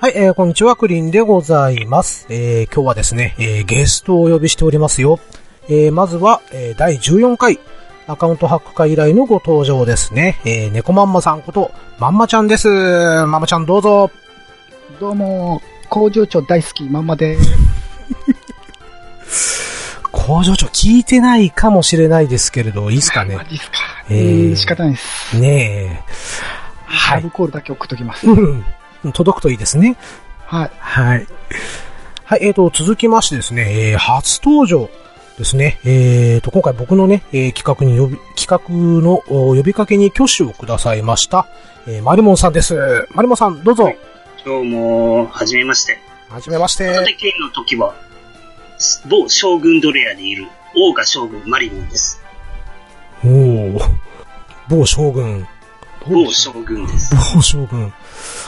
はい、えー、こんにちは、クリンでございます。えー、今日はですね、えー、ゲストをお呼びしておりますよ。えー、まずは、えー、第14回、アカウントハック会以来のご登場ですね。えー、猫まんまさんこと、まんまちゃんです。まんまちゃんどうぞ。どうも、工場長大好き、まんまで 工場長聞いてないかもしれないですけれど、いいっすかね？マ。ジっすか。えーえー、仕方ないです。ねえ。はアルい。コールだけ送っときます。うん。届くといいですね。はい。はい。はい、えーと、続きましてですね、えー、初登場ですね。えーと、今回僕のね、えー企画に呼び、企画のお呼びかけに挙手をくださいました、えー、マリモンさんです。マリモンさん、どうぞ。はいどうも、はじめまして。はじめまして。片手剣の時は、某将軍ドレアでいる、大賀将軍マリモンです。おー。某将軍。某将軍です。某将軍。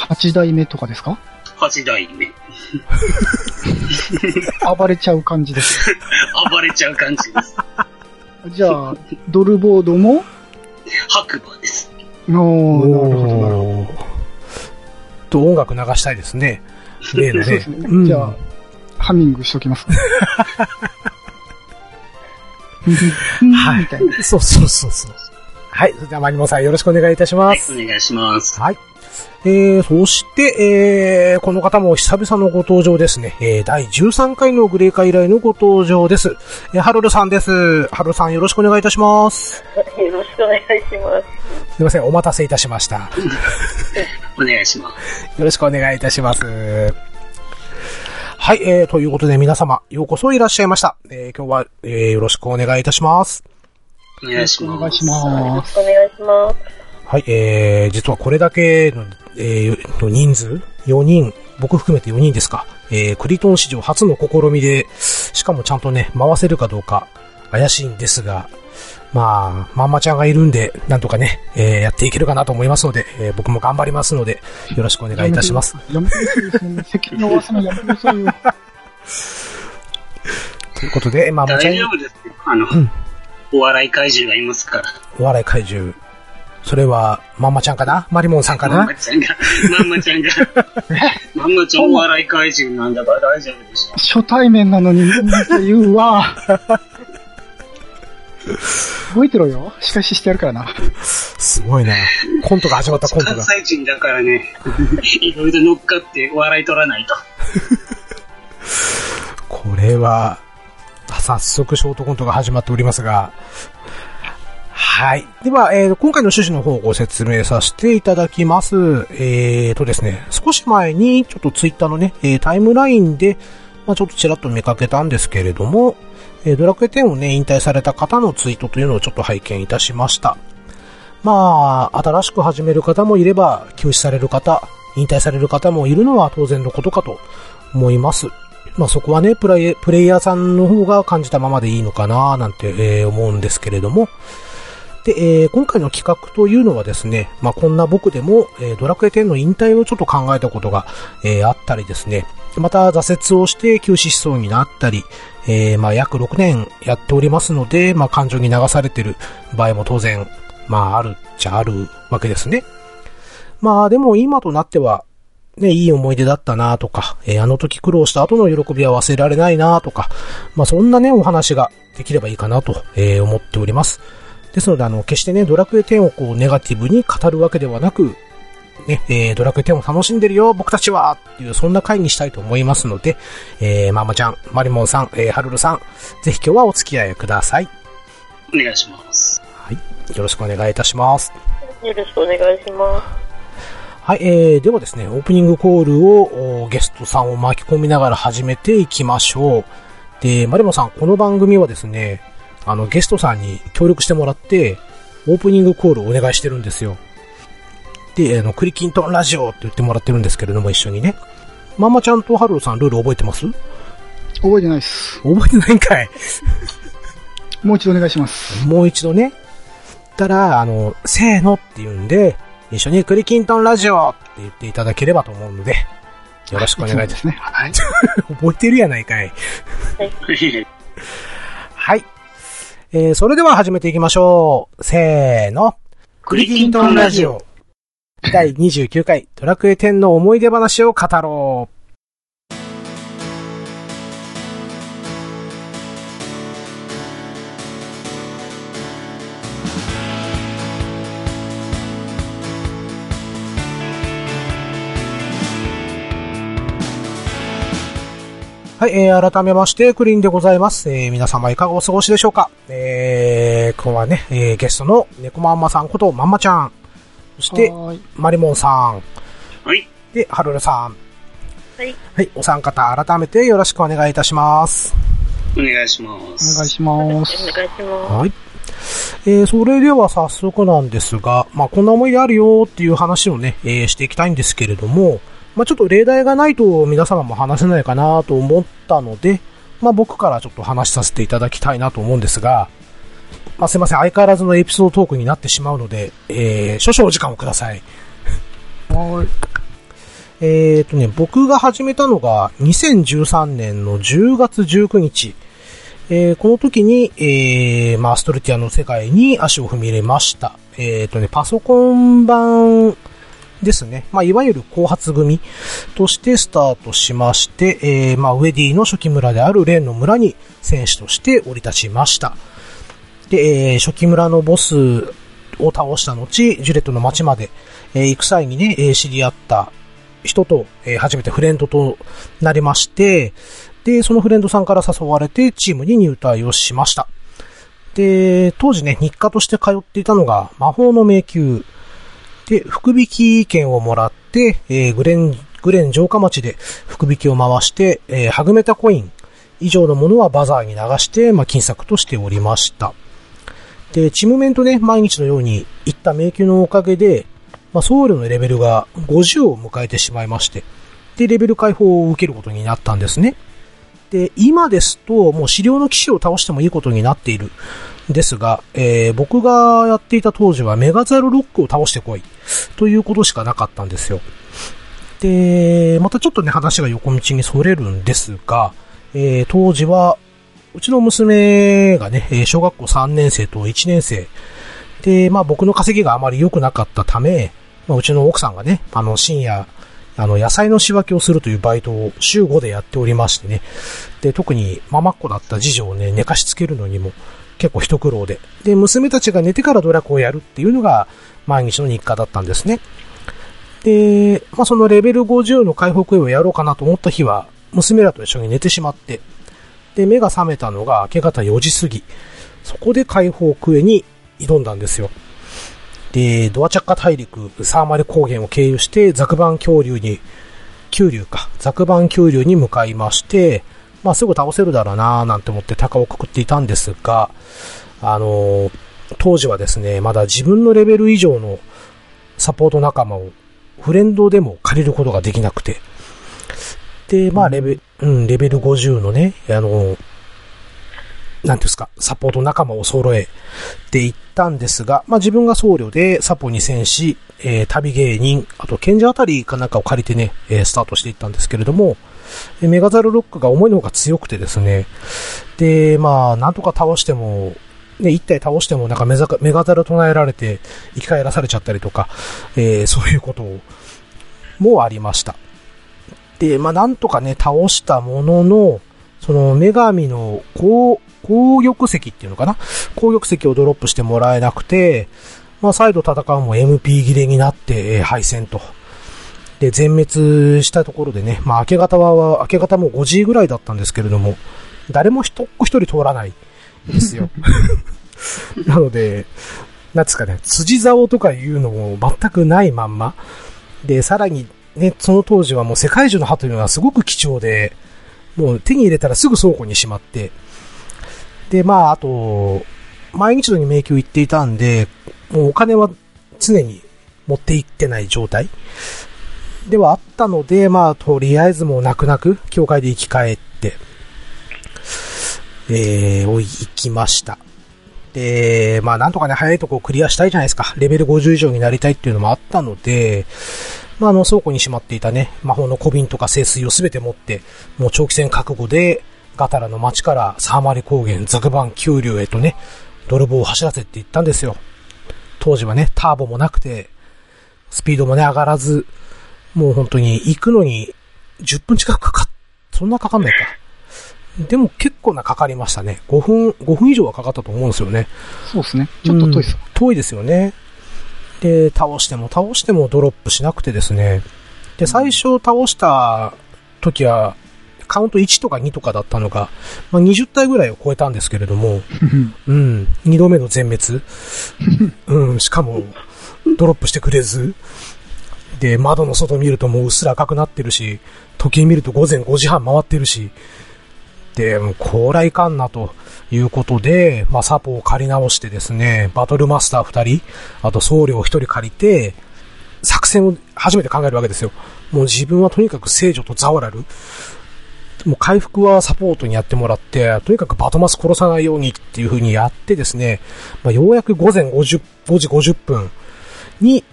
八代目とかですか？八代目。暴れちゃう感じです。暴れちゃう感じです。じゃあ、ドルボードも？白馬です。おー、なるほど、なるほおーと、音楽流したいですね。例のど。そうねです。ね。うんじゃあ、ハミングしときます。はい。そうそうそうそう。はい。それではマリモンさんよろしくお願いいたします。、はいお願いします。はい。えー、そして、えー、この方も久々のご登場ですね。えー、第13回のグレー会以来のご登場です。えー、ハルルさんです。ハルルさんよろしくお願いいたします。よろしくお願いします。すいません、お待たせいたしました。よお願いします。ろしくお願いいたします。はい、えー、ということで皆様、ようこそいらっしゃいました。えー、今日は、えー、よろしくお願いいたします。お願いします。お願いしよろます。しくお願いします。はい、えー、実はこれだけの、えー、の人数 ?4 人、僕含めて4人ですか。えー、クリトン史上初の試みで、しかもちゃんとね、回せるかどうか怪しいんですが、まあ、まんまちゃんがいるんで、なんとかね、えー、やっていけるかなと思いますので、えー、僕も頑張りますので、よろしくお願いいたします。やめてください。責任を負わせない。やめてください。よ。とい。うことで、まんまちゃん大丈夫ですよ。あの、んお笑い。怪獣がい。ますから。お笑い。怪獣、それは、まんまちゃんかな？マリモンさんかまんなまちゃんが、まんまちゃんが、まんまちゃんお笑い怪獣なんだから大丈夫でしょ。初対面なのに、言うわ。覚えてろよ。仕返ししてやるからな。すごいな。コントが始まったコント関が。西人だからね、いろいろ乗っかって笑い取らないと。これは、早速ショートコントが始まっておりますが、はい。では、えー今回の趣旨の方をご説明させていただきます。えーとですね、少し前にちょっとツイッターのね、えータイムラインで、まあちょっとちらっと見かけたんですけれども、えードラクエ10をね、引退された方のツイートというのをちょっと拝見いたしました。まあ、新しく始める方もいれば、休止される方、引退される方もいるのは当然のことかと思います。まあそこはね、プレイヤーさんの方が感じたままでいいのかななんて、えー思うんですけれども。で、えー今回の企画というのはですね、まあこんな僕でも、えードラクエ10の引退をちょっと考えたことが、えーあったりですね、また挫折をして休止しそうになったり、えーまあ約6年やっておりますので、まあ感情に流されてる場合も当然、まああるっちゃあるわけですね。まあでも今となっては、ね、いい思い出だったなとか、えーあの時苦労した後の喜びは忘れられないなとか、まあそんなね、お話ができればいいかなと、えー思っております。ですので、あの、決してね、ドラクエ10をこう、ネガティブに語るわけではなく、ね、えードラクエ10を楽しんでるよ、僕たちはっていう、そんな回にしたいと思いますので、えー、ママちゃん、マリモンさん、えー、ハルルさん、ぜひ今日はお付き合いください。お願いします。はい。よろしくお願いいたします。よろしくお願いしまはい、えー、ではですね、オープニングコールをおゲストさんを巻き込みながら始めていきましょう。で、マリモさん、この番組はですね、あの、ゲストさんに協力してもらって、オープニングコールをお願いしてるんですよ。で、あの、クリキントンラジオって言ってもらってるんですけれども、一緒にね。ママちゃんとハルルさん、ルール覚えてます？覚えてないです。覚えてないんかいもう一度お願いします。もう一度ね。たら、あの、せーのって言うんで、一緒にクリキントンラジオって言っていただければと思うので、よろしくお願いいたしですね。はい。ます。覚えてるやないかい。はい。えー、それでは始めていきましょう。せーの。クリキントンラジオ。第29回ドラクエ10の思い出話を語ろう。はい、えー、改めまして、クリーンでございます。えー、皆様いかがお過ごしでしょうかえー、今日はね、えー、ゲストの猫まんまさんことまんまちゃん。そして。マリモンさん。はい。で、ハルルさん。はい。はい、お三方改めてよろしくお願いいたします。お願いしまおす。願いしお願います。します。はい。えー、それでは早速なんですが、まあ、こんな思い出あるよっていう話をね、えー、していきたいんですけれども、まあ、ちょっと例題がないと皆様も話せないかなと思ったので、まあ、僕からちょっと話させていただきたいなと思うんですが、まあ、すいません、相変わらずのエピソードトークになってしまうので、えー、少々お時間をください。はーい。えーとね、僕が始めたのが2013年の10月19日。えーこの時に、えー、まあ、アストルティアの世界に足を踏み入れました。えーとね、パソコン版ですね。まあ、いわゆる後発組としてスタートしまして、えー、まあ、ウェディの初期村であるレンの村に戦士として降り立ちました。で、えー初期村のボスを倒した後、ジュレットの町まで、えー行く際にね、えー知り合った人と、えー初めてフレンドとなりまして、で、そのフレンドさんから誘われてチームに入隊をしました。で、当時ね、日課として通っていたのが魔法の迷宮。で、福引き券をもらって、えーグレン、グレン城下町で福引きを回して、えーはぐめたコイン以上のものはバザーに流して、まあ、金策としておりました。で、チムメンとね、毎日のように行った迷宮のおかげで、まあ、僧侶のレベルが50を迎えてしまいまして、で、レベル解放を受けることになったんですね。で、今ですと、もう資料の騎士を倒してもいいことになっている。ですが、えー僕がやっていた当時はメガザルロックを倒してこい。ということしかなかったんですよ。で、またちょっとね、話が横道にそれるんですが、えー当時は、うちの娘がね、小学校3年生と1年生。で、まあ僕の稼ぎがあまり良くなかったため、まあうちの奥さんがね、あの深夜、あの野菜の仕分けをするというバイトを週5でやっておりましてね。で、特にママっ子だった次女をね、寝かしつけるのにも結構一苦労で。で、娘たちが寝てからドラクをやるっていうのが毎日の日課だったんですね。で、まあそのレベル50の回復をやろうかなと思った日は、娘らと一緒に寝てしまって、で、目が覚めたのが明け方4時過ぎ。そこで解放クエに挑んだんですよ。で、ドアチャッカ大陸、サーマル高原を経由して、ザクバン恐竜に、急流か、ザクバン恐竜に向かいまして、まあすぐ倒せるだろうなーなんて思って鷹をくくっていたんですが、あのー当時はですね、まだ自分のレベル以上のサポート仲間をフレンドでも借りることができなくて、で、まあレベ、うん、レベル50のね、あのーなんていうんですか、サポート仲間を揃えていったんですが、まあ自分が僧侶でサポに戦士、えー旅芸人、あと賢者あたりかなんかを借りてね、えースタートしていったんですけれども、えーメガザルロックが思いの方が強くてですね、で、まあなんとか倒しても、ね、一体倒してもなんかメザメガザル唱えられて生き返らされちゃったりとか、えーそういうこともありました。で、まあなんとかね、倒したものの、その女神の高、高玉石っていうのかな？高玉石をドロップしてもらえなくて、まあ再度戦うも MP 切れになって、え敗戦と。で、全滅したところでね、まあ明け方は、明け方も5時ぐらいだったんですけれども、誰も一っ子一人通らないんですよ。なので、なんですかね、辻竿とかいうのも全くないまんま。で、さらにね、その当時はもう世界中の歯というのはすごく貴重で、もう手に入れたらすぐ倉庫にしまって、で、まあ、あと、毎日のように迷宮行っていたんで、もうお金は常に持って行ってない状態ではあったので、まあ、とりあえずもう泣く泣く、教会で生き返って、えー、お、行きました。で、まあ、なんとかね、早いとこクリアしたいじゃないですか。レベル50以上になりたいっていうのもあったので、まあ、あの、倉庫にしまっていたね、魔法の小瓶とか聖水をすべて持って、もう長期戦覚悟で、ガタラの町からサーマリ高原、ザクバン丘陵へとね、泥棒を走らせていったんですよ。当時はね、ターボもなくて、スピードもね、上がらず、もう本当に行くのに10分近くかかっ、そんなかかんないか。でも結構なかかりましたね。5分、5分以上はかかったと思うんですよね。そうですね。ちょっと遠いですうん遠いですよね。で、倒しても倒してもドロップしなくてですね。で、最初倒した時は、カウント1とか2とかだったのが、まあ、20体ぐらいを超えたんですけれども、うん、2度目の全滅。うん、しかも、ドロップしてくれず。で、窓の外見るともううっすら赤くなってるし、時計見ると午前5時半回ってるし、で、もうこらいかんなということで、まあ、サポを借り直してですね、バトルマスター2人、あと僧侶を1人借りて、作戦を初めて考えるわけですよ。もう自分はとにかく聖女とザワラル。もう回復はサポートにやってもらって、とにかくバトマス殺さないようにっていう風にやってですね、まあ、ようやく午前50 5時50分に、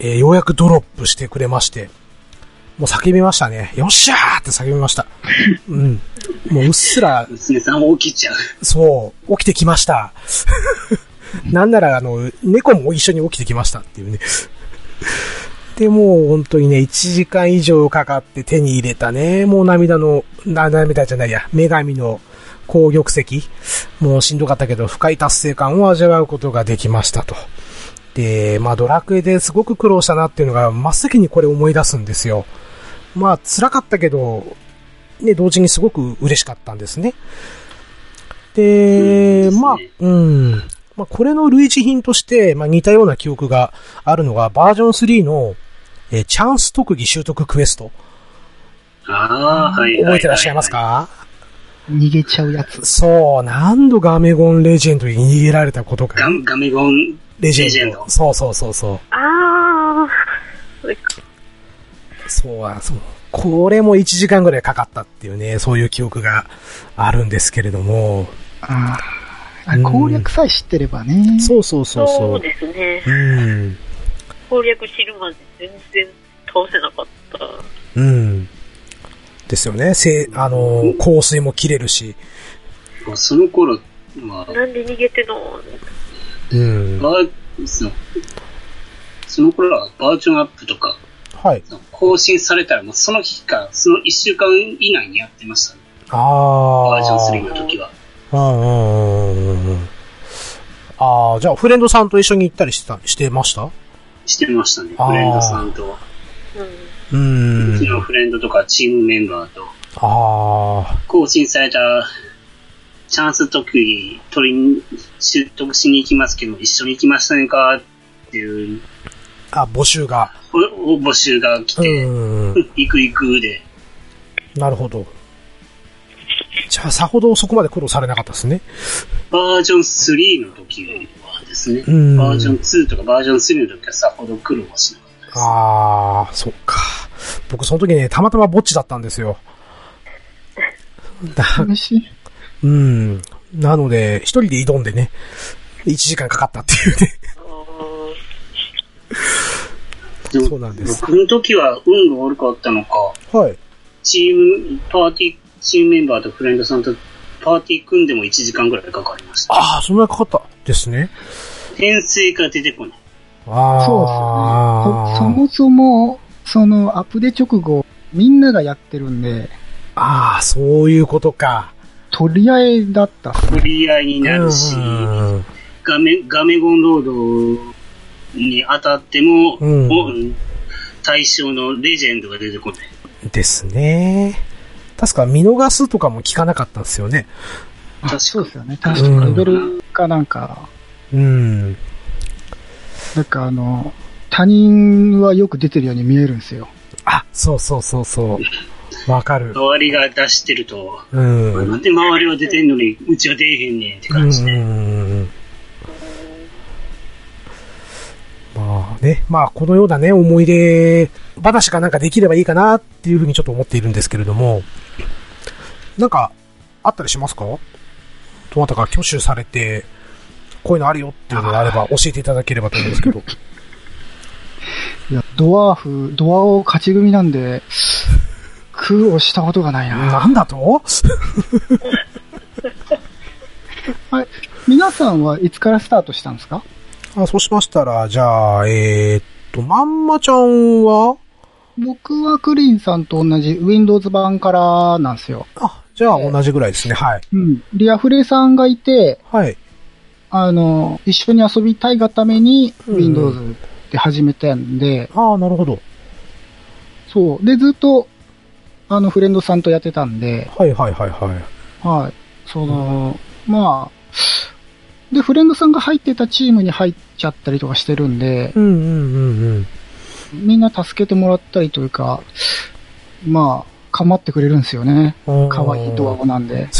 えーようやくドロップしてくれまして、もう叫びましたね。よっしゃーって叫びました。うん。もううっすら、娘さん起きちゃう。そう、起きてきました。なんなら、あの、猫も一緒に起きてきましたっていうね。で、もう本当にね、1時間以上かかって手に入れたね、もう涙の、な、涙じゃないや、女神の紅玉石。もうしんどかったけど、深い達成感を味わうことができましたと。で、まあドラクエですごく苦労したなっていうのが、真っ先にこれ思い出すんですよ。まあ辛かったけど、ね、同時にすごく嬉しかったんですね。で、うんまあ、うん。まあ、これの類似品として、まあ、似たような記憶があるのが、バージョン3の、えーチャンス特技習得クエスト。ああ、はいはいはい。覚えてらっしゃいますか？逃げちゃうやつ。そう、何度ガメゴンレジェンドに逃げられたことか。ガガメゴンレジェンド。そうそうそうそう。あー。それかそうは、そう。これも1時間ぐらいかかったっていうね、そういう記憶があるんですけれども。ああ。攻略さえ知ってればね。そうそうそうそう。そうですね。うん。攻略知るまで全然倒せなかった。うん。ですよね。せあの、香水も切れるし。その頃は、なんで逃げてんの？うん。バーそのその頃はバージョンアップとか、はい。更新されたらもうその日か、その1週間以内にやってましたね。ああ。バージョン3の時は。うんうんうんうんうん。ああ、じゃあフレンドさんと一緒に行ったりしてた、してました？してましたね。フレンドさんと、うん。ううちのフレンドとかチームメンバーと、ああ。更新されたチャンス特技取りに、習得しに行きますけど、一緒に行きましたねか？っていうあ、募集が。募集が来うて、ん。行く行くで、なるほど。じゃあ、さほどそこまで苦労されなかったですね。バージョン3の時はですね、うんバージョン2とかバージョン3の時はさほど苦労はしなかったです。ああ、そっか。僕その時ね、たまたまぼっちだったんですよ。だ嬉しい。うん。なので、一人で挑んでね、1時間かかったっていうね。でもそうなんです僕の時は運が悪かったのか、はい。チーム、パーティー、チームメンバーとフレンドさんとパーティー組んでも1時間ぐらいかかりました。ああ、そんなにかかったですね。編成が出てこない。ああ。そうですよね。そそもそも、そのアップデ直後、みんながやってるんで、ああ、そういうことか。取り合いだったっすね。取り合いになるし、うんガメ、ガメゴンロードに当たっても、うんお対象のレジェンドが出てこない。ですね。確か見逃すとかも聞かなかったんですよね。あ確かそうですよね。確かレベルかなんか、うん。なんかあの、他人はよく出てるように見えるんですよ。あ、そうそうそうそう。わかる。周りが出してると、うん。うんなんで周りは出てんのに、うちは出えへんねんって感じで。うんまあね、まあこのようなね、思い出話がなんかできればいいかなっていうふうにちょっと思っているんですけれども、なんか、あったりしますか？どなたか挙手されて、こういうのあるよっていうのがあれば教えていただければと思うんですけど。いや、ドワーフ、ドアを勝ち組なんで、苦労したことがないな。なんだと？はい。皆さんはいつからスタートしたんですか？あそうしましたら、じゃあ、えーっと、まんまちゃんは？僕はクリーンさんと同じ Windows 版からなんですよ。あ、じゃあ同じぐらいですね。はい。うん。リアフレさんがいて、はい。あの、一緒に遊びたいがためにうん Windows で始めたんで、ああ、なるほど。そう。で、ずっと、あの、フレンドさんとやってたんで、はいはいはいはい。はい。その、まあ、で、フレンドさんが入ってたチームに入っちゃったりとかしてるんで、うんうんうんみんな助けてもらったりというか、まあ、構ってくれるんですよね。うん。可愛いドアゴなんで。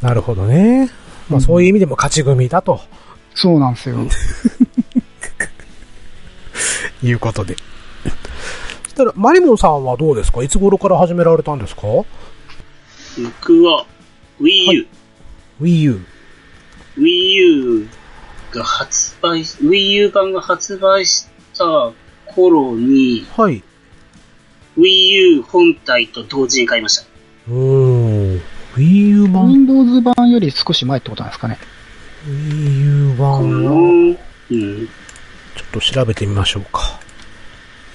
なるほどね。まあそういう意味でも勝ち組だとそうなんですよ。いうことで。たら、マリモンさんはどうですか？いつ頃から始められたんですか？僕は Wii U、?Wii U。Wii U が発売、Wii U 版が発売した頃に、はい。Wii U 本体と同時に買いました。おー。Wii U 版 Windows 版より少し前ってことなんですかね。?Wii U こ版の、は、うん。ちょっと調べてみましょうか。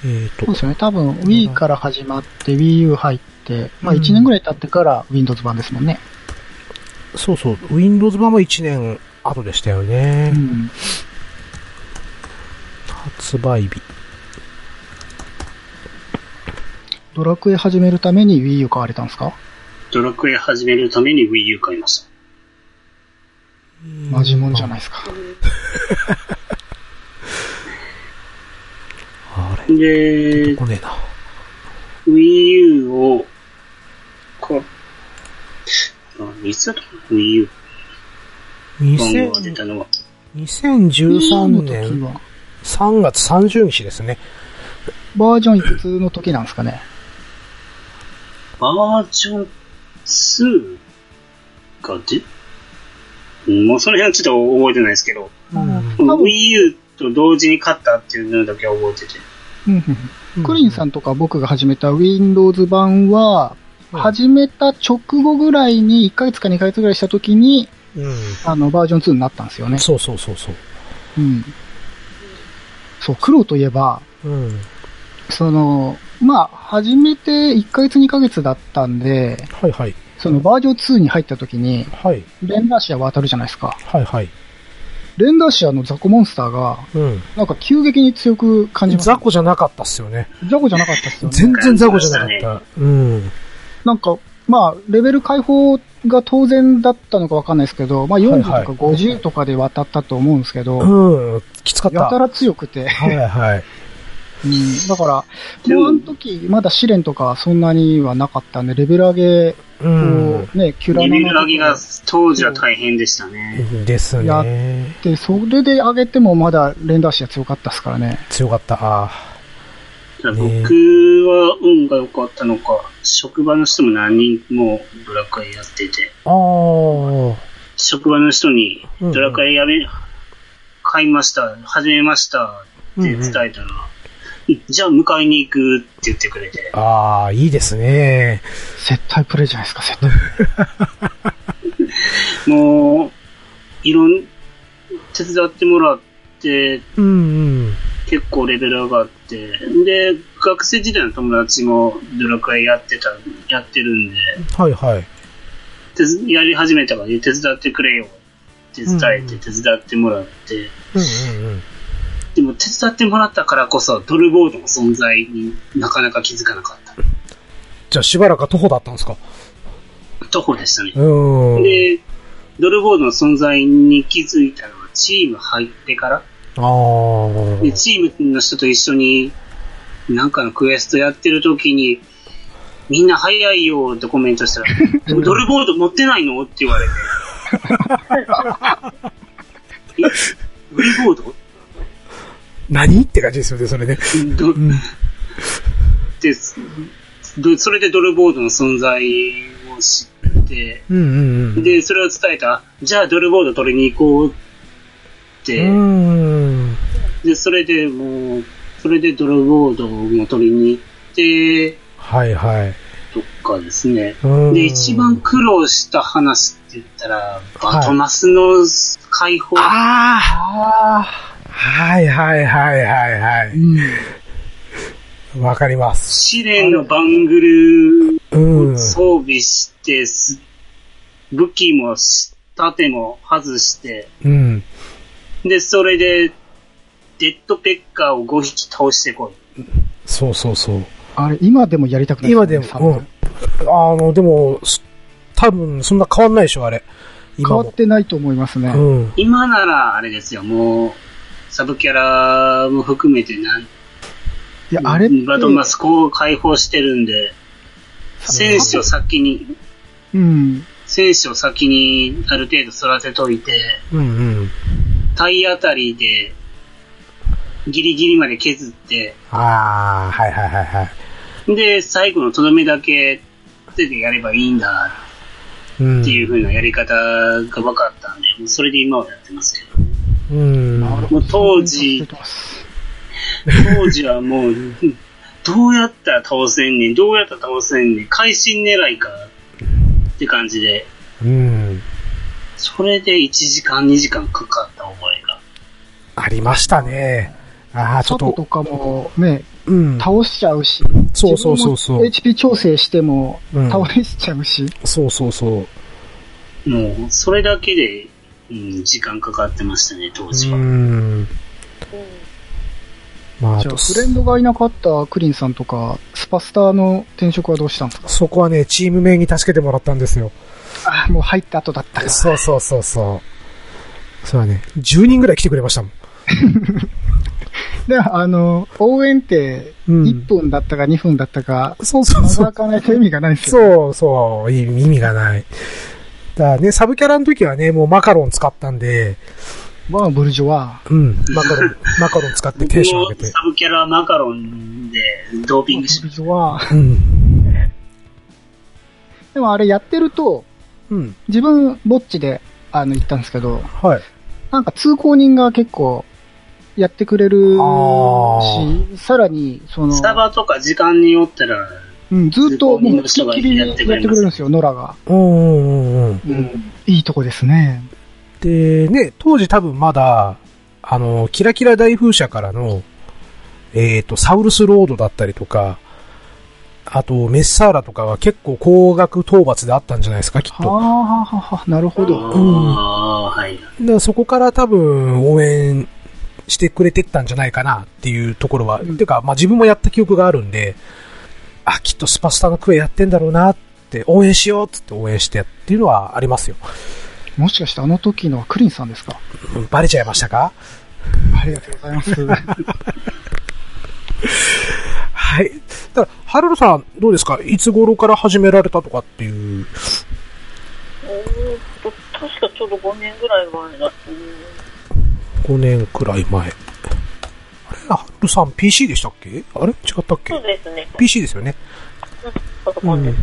えーとそうで、すよね。多分 Wii から始まって Wii U 入って、まあうん1年ぐらい経ってから Windows 版ですもんね。そうそう、Windows 版は1年後でしたよね。うん。発売日。ドラクエ始めるために Wii U 買われたんですか？ドラクエ始めるために Wii U 買いました。マジもんじゃないですか。あれで、こねえな。Wii U を、こあ、いつだったかな ?Wii U 番号が出2000たのは。2013 Wii U の年時は、3月30日ですね。バージョンいくつの時なんですかね？バージョン2が出うんもうその辺はちょっと覚えてないですけど、うん Wii U と同時に買ったっていうのだけは覚えてて。クリンさんとか僕が始めた Windows 版は、うん始めた直後ぐらいに1ヶ月か2ヶ月ぐらいした時に、うん。あの、バージョン2になったんですよね。そうそうそうそう。うん。そう、黒といえば、うん。その、まあ、始めて1ヶ月2ヶ月だったんで、はいはい。そのバージョン2に入った時に、はい。レンダーシア渡るじゃないですか。はいはい。レンダーシアのザコモンスターが、うん。なんか急激に強く感じます。雑魚じゃなかったっすよね。ザコじゃなかったっすよね。全然雑魚じゃなかった。うん。なんか、まあ、レベル解放が当然だったのかわかんないですけど、まあ40とはいか50とかで渡ったと思うんですけど、うん。きつかった。やたら強くて、はいはい。うん、だから、でももうあの時、まだ試練とかそんなにはなかったんで、レベル上げうんを。ね、キュラレベル上げが当時は大変でしたね。ですやね。で、それで上げてもまだレンダーシア強かったですからね。強かった。あ僕は運が良かったのか、職場の人も何人もドラクエやってて、あ。ああ。職場の人にうんドラクエやめ、買いました、始めましたって伝えたら、じゃあ迎えに行くって言ってくれて、ああ、いいですね。接待プレイじゃないですか、接待。もう、いろん、手伝ってもらって、うんうん。結構レベル上がって、で、学生時代の友達もドラクエやってた、やってるんで、はいはい。やり始めたから手伝ってくれよって伝えて手伝ってもらって、うんうんうん。でも手伝ってもらったからこそドルボードの存在になかなか気づかなかった。じゃあしばらくは徒歩だったんですか？徒歩でしたね。うん。で、ドルボードの存在に気づいたのはチーム入ってから、ああ。でチームの人と一緒になんかのクエストやってる時に、みんな早いよってコメントしたら、でもドルボード持ってないの？って言われて。え？ドルボード？何って感じですよね、それね。どうん。で、どそれでドルボードの存在を知って、うんうんうん。で、それを伝えた、じゃあドルボード取りに行こうって、うん。で、それでもう、それでドルボードも取りに行って、はいはい。とかですね。うんで、一番苦労した話って言ったら、バトマスの解放。ああ。はいはいはいはいはうい。ん。わかります。試練のバングルうん。装備して、す武器もし盾も外して、うん。で、それで、デッドペッカーを5匹倒してこい。そうそうそう。あれ、今でもやりたくない今でも。あの、でも、す多分、そんな変わんないでしょ、あれ。変わっ。てないと思いますね。うん。今なら、あれですよ、もう、サブキャラも含めてなん、いや、あれって、バトンマスこう解放してるんで、戦士を先に、うん。戦士を先にある程度育てといて、うんうん。体当たりで、ギリギリまで削って、ああ、はいはいはいはい。で、最後のとどめだけでやればいいんだうん。っていう風なやり方が分かったんで、もうそれで今はやってますけど。うん。当時当時はもう、どうやったら倒せんねん、どうやったら倒せんねん、会心狙いかって感じで、うん。それで1時間2時間かかった覚えが。ありましたね。ああ、ちょっと、とかもね、うん。倒しちゃうし。そうそうそうそう HP 調整してもうん倒れしちゃうし。そうそうそう。もう、それだけで、うん、時間かかってましたね、当時は。うん。うん。まあ、あじゃあ、と、フレンドがいなかったクリンさんとか、スパスターの転職はどうしたんですか？そこはね、チーム名に助けてもらったんですよ。あ、もう入った後だったから。そうそうそうそう。そうだね。10人ぐらい来てくれましたもん。で、あの、応援って、うん1分だったか2分だったか、そうそうそう長。かないと意味がないんですよ。そうそう、意味がない。ね、サブキャラの時はね、もうマカロン使ったんで、まあ、ブルジョワ。うん、マカロン、マカロン使ってテンション上げて。サブキャラマカロンでドーピングしブルジョワ。うん。でもあれやってると、うん。自分、ぼっちで、あの、行ったんですけど、はい。なんか通行人が結構、やってくれるあし、さらに、その、スタバとか時間によったら、うん、ずっと、もう、きっきりやっててくれるんですよ、ノラが。うんうんうんうん。うん。いいとこですね。で、ね、当時多分まだ、あの、キラキラ大風車からの、えっ、と、サウルスロードだったりとか、あと、メッサーラとかは結構高額討伐であったんじゃないですか、きっはあ、と。はあ、はあ、なるほど。ああ、はい。でそこから多分応援してくれてったんじゃないかなっていうところは、うんてか、まあ自分もやった記憶があるんで、あ、きっとスパスタのクエやってんだろうなって、応援しようっつって応援してっていうのはありますよ。もしかしてあの時のはクリンさんですか？うんバレちゃいましたか？ありがとうございます。はい。だから、ハルルさん、どうですか？いつ頃から始められたとかっていう。確かちょうど5年ぐらい前だと思う。5年くらい前。あルルさん PC でしたっけ？あれ？違ったっけ？そうですね。?PC ですよね。パソコンです。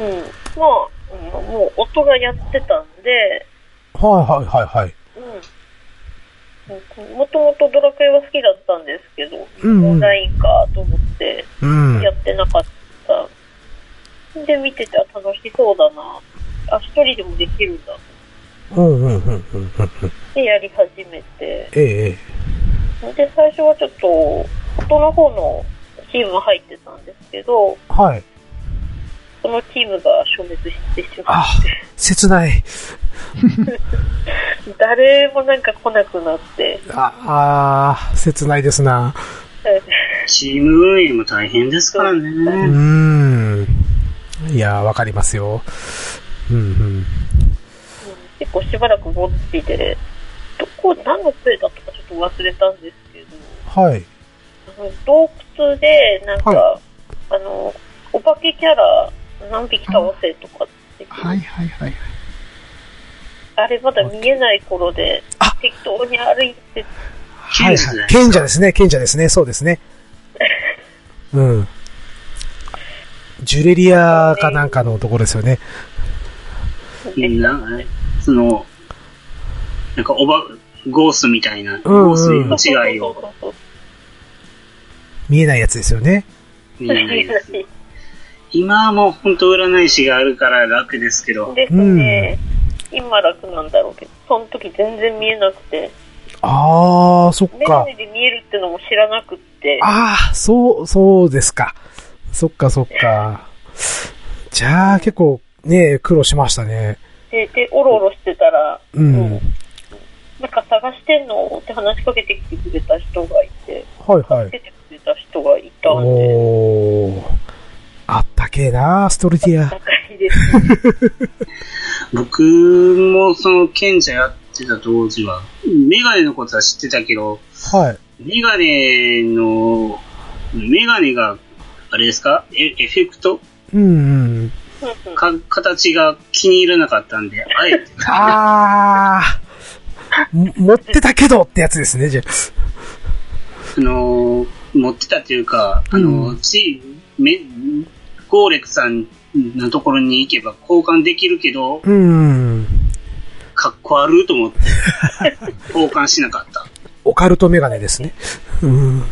うん。まあ、うんもう音がやってたんで、はいはいはいはい。うん。もともとドラクエは好きだったんですけど、うんうんオンラインかと思ってうん。やってなかった。で、見てて、あ楽しそうだな。あ、一人でもできるんだ。うんうんうんうんうんうん。で、やり始めて。ええ。で、最初はちょっと、音の方のチーム入ってたんですけど、はい。そのチームが消滅してしまあって、切ない。誰もなんか来なくなって、ああー、切ないですな。チーム運営も大変ですからうね。ーん。いやー、わかりますよ。うんうん。結構しばらくぼっちで、どこ、何のプレイだったと忘れたんですけど、はい。あの洞窟で、なんか、はあの、お化けキャラ何匹倒せとかって、はいはいはい。あれまだ見えない頃であ、適当に歩いて、はいはい。賢者ですね、賢者ですね、そうですね。うん。ジュレリアかなんかのところですよね。なんかね、その、なんかおば、ゴースみたいな、うんゴースの違いを見えないやつですよね。見えないです。今はもう本当占い師があるから楽ですけど、ですね、今楽なんだろうけど、その時全然見えなくて、あー、そっかメガネ。で見えるってのも知らなくって。あー、そう、そうですか。そっかそっか。じゃあ、結構、ね、苦労しましたね。で、で、おろおろしてたら、うん。なんか探してんのって話しかけてきてくれた人がいて、はいはい。出てくれた人がいたんで、おー。あったけえなストルティア。高いです。僕もその賢者やってた当時は、メガネのことは知ってたけど、はい。メガネの、メガネが、あれですか？エエフェクト？うんうん。か形が気に入らなかったんで、あえて、あ持ってたけどってやつですね、じゃあ。あのー持ってたっていうか、あのーうんち、め、ゴーレクさんのところに行けば交換できるけど、うん。かっこ悪いと思って、交換しなかった。オカルトメガネですね。うん。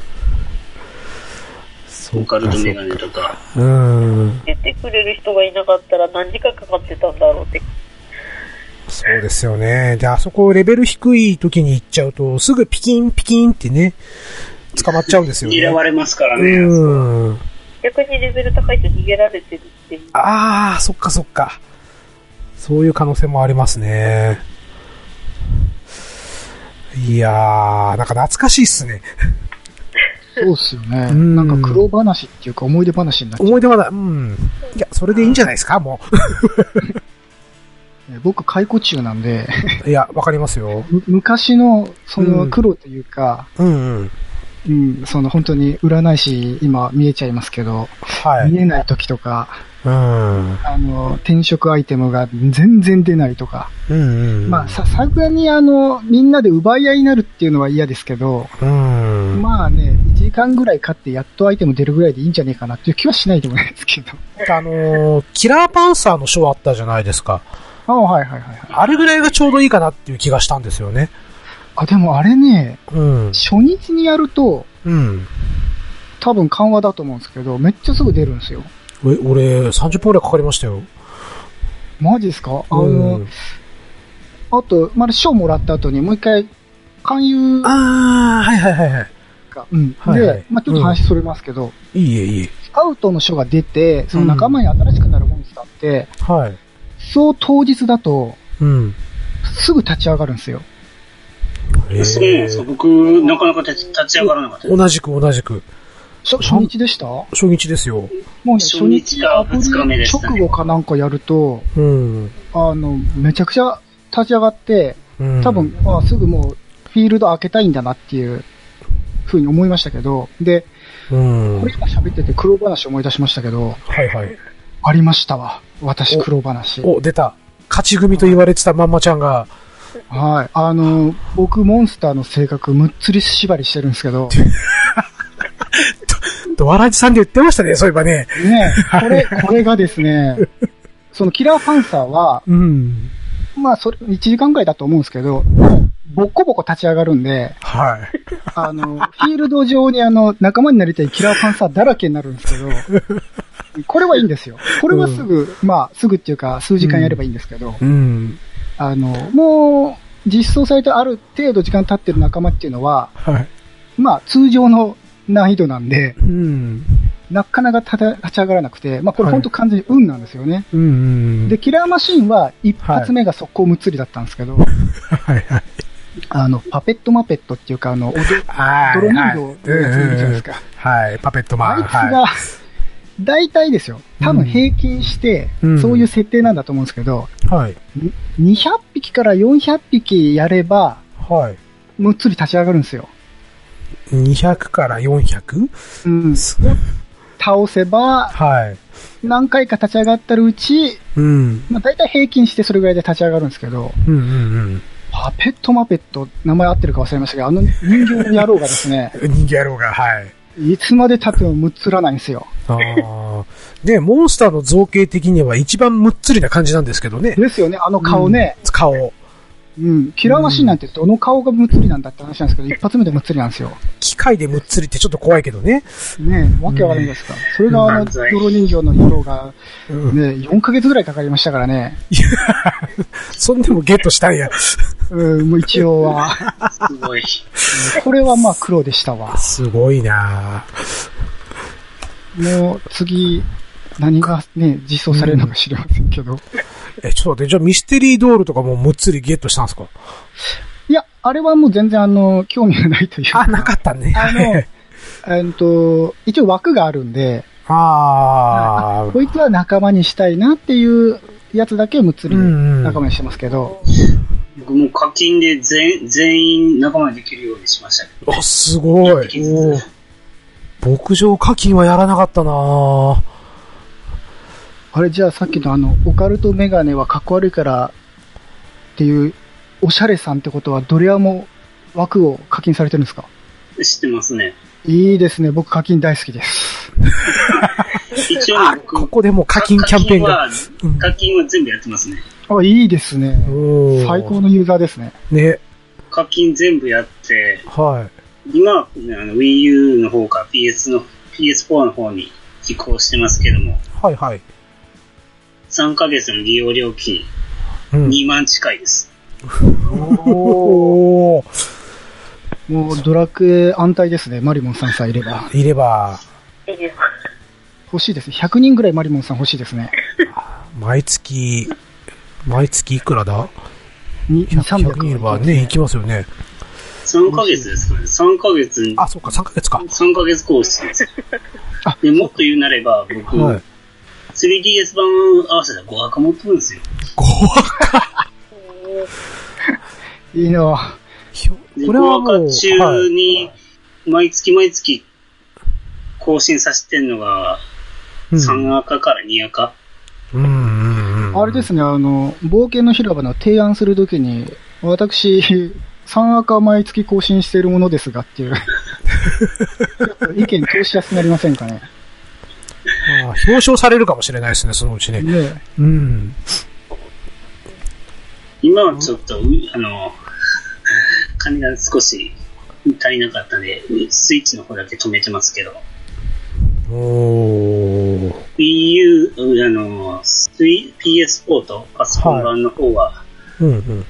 そオカルトメガネとか。うん。出てくれる人がいなかったら何時間かかってたんだろうって。そうですよね。で、あそこレベル低い時に行っちゃうと、すぐピキンピキンってね、捕まっちゃうんですよね。狙われますからね。うん。逆にレベル高いと逃げられてるっていう。ああ、そっかそっか。そういう可能性もありますね。いやー、なんか懐かしいっすね。そうっすよね。うんなんか苦労話っていうか思い出話になっちゃう思い出まだ、うん。いや、それでいいんじゃないですか、もえ僕、解雇中なんで、う。いや、わかりますよ。む昔の、そうんの苦労というか、うんうん。うん、その本当に占い師、今見えちゃいますけど、はい。見えない時とか、うん。あの、転職アイテムが全然出ないとか、うんうん。まあ、さ、さすがにあの、みんなで奪い合いになるっていうのは嫌ですけど、うん。まあね、1時間ぐらい勝ってやっとアイテム出るぐらいでいいんじゃねえかなっていう気はしないでもないですけど。あのーキラーパンサーのショーあったじゃないですか。あはいはいはいはい。あれぐらいがちょうどいいかなっていう気がしたんですよね。あ、でもあれね、うん。初日にやると、うん。多分緩和だと思うんですけど、めっちゃすぐ出るんですよ。え、俺、30分くらいかかりましたよ。マジですか？あの、うんあと、まだ賞もらった後にもう一回、勧誘あー、はいはいはいはい。が、うん。はいはいで、まあちょっと話それますけど、いいえ、いいえ。スカウトの書が出て、その仲間に新しくなるモンスターって、はい。そう当日だと、うん。すぐ立ち上がるんですよ。えそうなんですか僕、なかなか立ち上がらなかった。同じく同じく。初初日？でした？も初日ですよ。うね、初初日か日アプ二日目リでしたね直後かなんかやると、うん。あの、めちゃくちゃ立ち上がって、うん。多分、あすぐもう、フィールド開けたいんだなっていう、ふうに思いましたけど、で、うん。これ今喋ってて苦労話思い出しましたけど、はいはい。ありましたわ。私お苦労話。お、出た。勝ち組と言われてたまんまちゃんが、はい。あの、僕、モンスターの性格、むっつり縛りしてるんですけど、ドワラジさんで言ってましたね、そういえばね。ね これ、これがですね、そのキラーパンサーは、うん。まあ、それ、1時間くらいだと思うんですけど、ボッコボコ立ち上がるんで、はい。あの、フィールド上にあの、仲間になりたいキラーパンサーだらけになるんですけど、これはいいんですよ。これはすぐ、まあ、すぐっていうか、数時間やればいいんですけど、うん。あの、もう、実装されてある程度時間経ってる仲間っていうのは、はい。まあ、通常の難易度なんで、うん。なかなか立ち上がらなくて、まあこれはい本当完全に運なんですよね。うん。で、、キラーマシンは一発目が速攻むっつりだったんですけど、はいはい。あの、パペットマペットっていうか、あの。泥人形のやついるじゃないですか。はい。パペットマン。あいつはが、大体ですよ。多分平均してうん、そういう設定なんだと思うんですけど、い。はい。に200匹から400匹やれば、はい。むっつり立ち上がるんですよ。200から 400? うん。倒せば、はい。何回か立ち上がったるうち、うん。まあ大体平均してそれぐらいで立ち上がるんですけど、うんうんパペットマペット、名前合ってるか忘れましたけど、あの人形の野郎がですね、うん。人間野郎が、はい。いつまで経ってもむっつらないんですよ。ああ。で、モンスターの造形的には一番むっつりな感じなんですけどね。ですよね、あの顔ね。うん。顔。うん。キラーマシンなんてどの顔がむっつりなんだって話なんですけど、一発目でむっつりなんですよ。機械でむっつりってちょっと怖いけどね。ねえ、わけわかんないですか。それがあの、泥人形の野郎が、うん。ね、4ヶ月ぐらいかかりましたからね。そんでもゲットしたんや。うん、もう一応は。すごい。これはまあ黒でしたわ。すごいなもう次、何がね、実装されるのか知りませんけど。え、ちょっと待って、じゃあミステリードールとかもむっつりゲットしたんですか？いや、あれはもう全然あの、興味がないというか。あ、なかったね。あの えっと、一応枠があるんで、あこいつは仲間にしたいなっていうやつだけむっつりうんうん仲間にしてますけど、僕も課金で全全員仲間にできるようにしましたけど。あ。あ、すごい。牧場課金はやらなかったなぁあれじゃあさっきのあの、オカルトメガネはかっこ悪いからっていう、おしゃれさんってことはドリアも枠を課金されてるんですか？知ってますね。いいですね。僕課金大好きです。一応ここでもう課金キャンペーンが。課金は、課金は全部やってますね。あ、いいですね。最高のユーザーですね。ね。課金全部やって、は今、あの Wii U の方から PS の、PS4 の方に移行してますけども、い。はいはい。3ヶ月の利用料金うん。2万近いです。おー。もうドラクエ安泰ですね。マリモンさんさえいれば。いれば。欲しいですね。100人ぐらいマリモンさん欲しいですね。毎月、毎月いくらだ？に ?100 300人いればね、行きますよね。3ヶ月ですかね。3ヶ月、あ、そうか、3ヶ月か。3ヶ月コースです。あで、もっと言うなれば、僕、はい。3DS 版合わせた5枠持ってるんですよ。いいなこれはも5う、枠中はい。に、毎月毎月更新させてんのが、うん3赤から2赤。うんうんうん。あれですね、あの、冒険の広場の提案するときに、私、3赤毎月更新しているものですがっていう、意見通しやすくなりませんかね。まあ表彰されるかもしれないですね、そのうちね。ねうん。今はちょっと、うあの、金が少し足りなかったんで、スイッチの方だけ止めてますけど、おー。Wii U、あの、PS4 とパソコン版の方は、うんうん。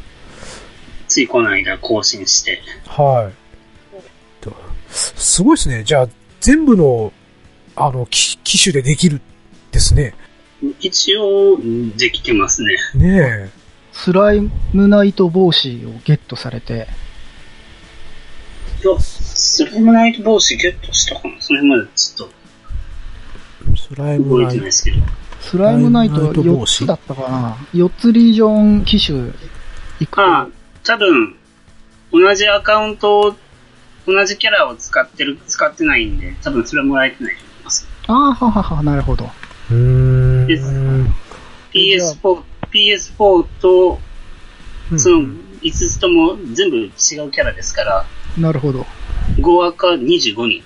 ついこの間更新して、はい。とすごいですね。じゃあ、全部の、あの、機機種でできるですね。一応、できてますね。ねスライムナイト帽子をゲットされて、いや、スライムナイト帽子ゲットしたかなそれまでちょっえ。スライと覚えムナイてないですけど。スライムナイトスライムナイト帽4子つだったかな ?4 つリージョン機種いくああ、多分、同じアカウントを、同じキャラを使ってる、使ってないんで、多分それはもらえてないと思います。ああ、ははは、なるほど。うーん。ですじゃあ PS4、PS4 と、うんその5つとも全部違うキャラですから、なるほど。5赤25人、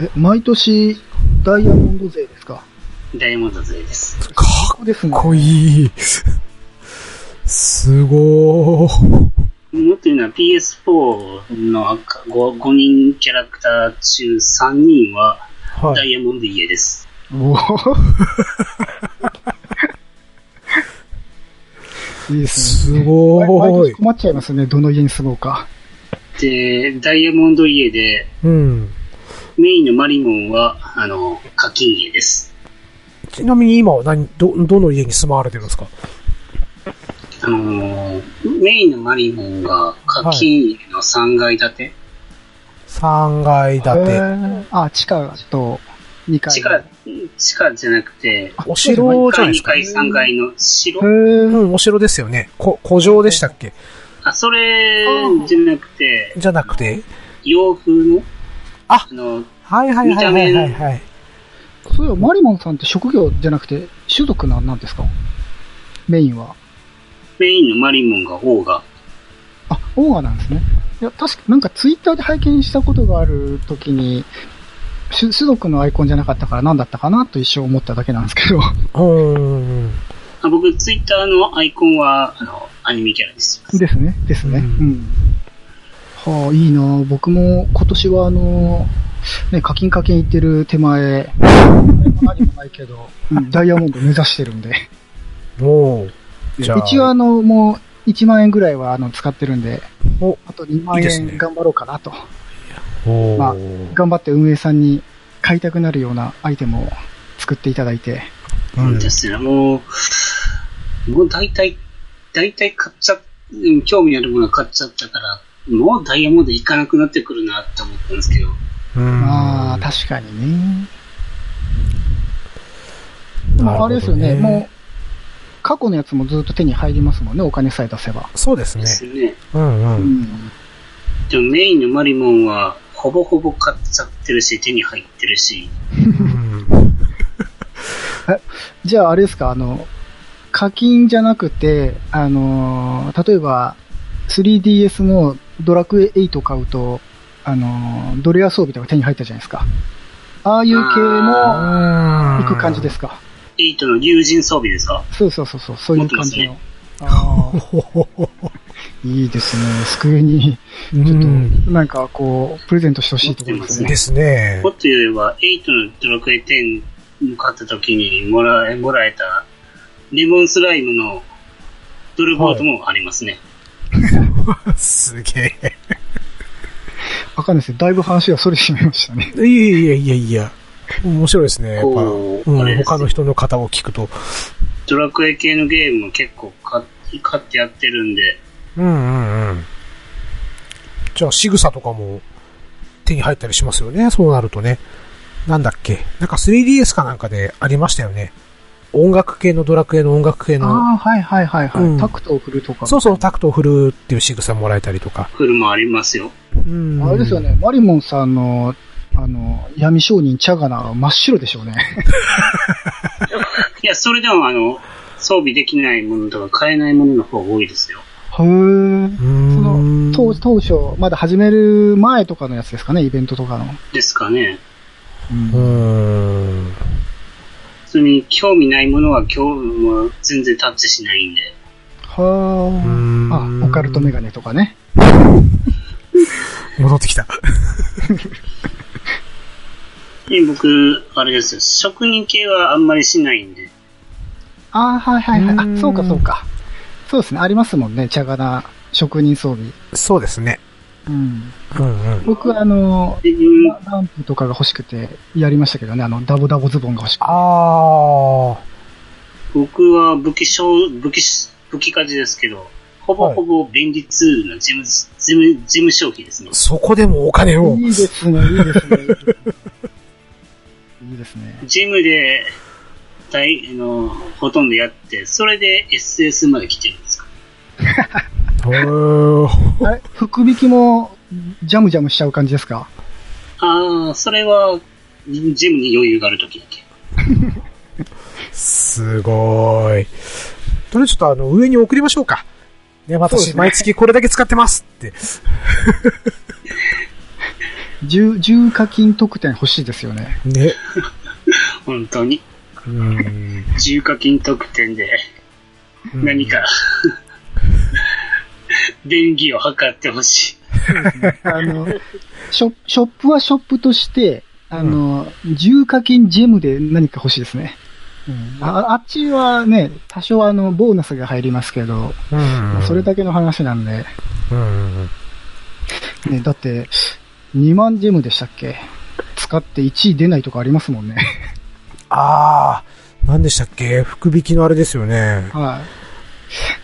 え、毎年、ダイヤモンド税ですか？ダイヤモンド勢です。か。っこいい。すごー。もっと言うのは PS4 の赤 5, 5人キャラクター中3人ははい。ダイヤモンド家です。おいいですね。すごい。年困っちゃいますね。どの家に住もうか。で、ダイヤモンド家で、うん。メインのマリモンは、あの、課金家です。ちなみに今は何、ど、どの家に住まわれてるんですか？あのーメインのマリモンが課金家の3階建て。?3 階建て。あ、地下と2階。地下、地下じゃなくて、お城じゃない1ですか？階、2階、3階の城うん、お城ですよね。こ、古城でしたっけ？あ、それじゃなくて、じゃなくて？洋風の？あの、はいはいはいはいはいはい。そういえば、マリモンさんって職業じゃなくて、種族なんなんですか？メインは。メインのマリモンがオーガ。あ、オーガなんですね。いや、確か、なんかツイッターで拝見したことがあるときに、種種族のアイコンじゃなかったから何だったかなと一瞬思っただけなんですけど。うーん。あ僕、ツイッターのアイコンは、あの、アニメキャラにしてます。ですね、ですね。ううんん。はあ、いいな僕も今年はあの、ね、課金課金行ってる手前、何もないけど、うんダイヤモンド目指してるんで。おーじゃあ。一応あの、もう、1万円ぐらいはあの使ってるんで、おあと2万円頑張ろうかなと。おーまあ頑張って運営さんに買いたくなるようなアイテムを作っていただいて、うんですね。もう、もう大体、大体買っちゃ、うん興味あるもの買っちゃったから、もうダイヤモンド行かなくなってくるなって思ったんですけど。うんまあ、確かにね。でもあれですよね、もう、過去のやつもずっと手に入りますもんね、お金さえ出せば。そうですねで。すね。うんう。うんん。でもメインのマリモンは、ほぼほぼ買っちゃってるし、手に入ってるし。うん じゃああれですか、あの、課金じゃなくて、あのー例えば、3DS のドラクエ8買うと、あのードレア装備とか手に入ったじゃないですか。ああいう系も行く感じですか？8の竜神装備ですか？そうそうそうそう、そういう感じの。持ああ、いいですね。机に、うちょっんと、なんかこう、プレゼントしてほしいところですねで。すねも。っと言えば、8のドラクエ10買った時にもらえ、もらえた、レモンスライムのドルボートもありますね。すげえ。わかんないですね。だいぶ話がそれてしまいましたね。いやいやいやいや。面白いですね。やっぱ、こううん、あれです他の人の方を聞くと。ドラクエ系のゲームも結構買っ買ってやってるんで、うんうんうん。じゃあ、仕草とかも手に入ったりしますよね。そうなるとね。なんだっけ。なんか 3DS かなんかでありましたよね。音楽系のドラクエの音楽系の。ああ、はいはいはいはい、うんタクトを振るとか。そうそう、タクトを振るっていう仕草もらえたりとか。フルもありますよ。うん。あれですよね、マリモンさんの、あの、闇商人チャガナは真っ白でしょうね。いや、それでもあの、装備できないものとか買えないものの方が多いですよ。へー。うそん。の、当当初、まだ始める前とかのやつですかね、イベントとかの。ですかね。うーん。普通に興味ないものは今日は全然タッチしないんで。んはあ。あ、オカルトメガネとかね。戻ってきた。で僕、あれですよ、職人系はあんまりしないんで。ああ、はいはいはい。うんあ、そうかそうか。そうですね、ありますもんね、チャガナ職人装備。そうですね。うん。うんうん。僕はあの、でうんラランプとかが欲しくてやりましたけどね、あの、ダボダボズボンが欲しくて。あ僕は武器商、武器、武器家事ですけど、ほぼほぼ便利ツールの事務、事務、事務消費ですねー。。そこでもお金を。いいですね、いいですね。いいですね。ジムで、大、あの、ほとんどやって、それで SS まで来てるんですか？あれ、福引きもジャムジャムしちゃう感じですか？ああ、それは、ジムに余裕があるときだけ。すごーい。とりあえずちょっとあの、上に送りましょうか。ね、私、ね毎月これだけ使ってますって。重、重課金特典欲しいですよね。ね。本当に。うん。重課金特典で、何か、便宜を図ってほしい。あの、ショショップはショップとして、あの、重課金ジェムで何か欲しいですね。うん、ああっちはね、多少あの、ボーナスが入りますけど、うん。それだけの話なんで、うん。ね、だって、2万ジェムでしたっけ？使って1位出ないとかありますもんね。あー、何でしたっけ？福引きのあれですよね。はい。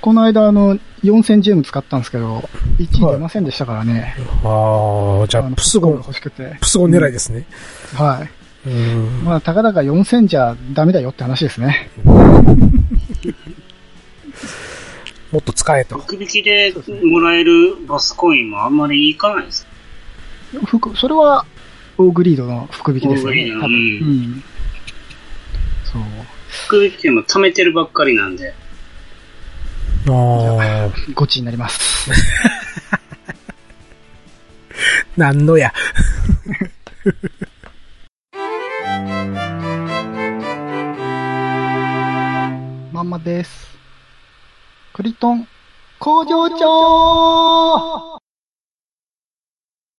この間あの、4000ジェム使ったんですけど、1位出ませんでしたからね。あー、じゃあ、のプスゴンが、欲しくて。プスゴン狙いですね。はい。うん。まあ、たかだか4000じゃダメだよって話ですね。もっと使えと。福引きでもらえるボスコインもあんまりいかないです。福、それは、オーグリードの福引きですよね。オーグリード多分。うんうん。そう。福引きでも貯めてるばっかりなんで。あー、ゴチになります。なんのや。まんまです。クリトン、工場長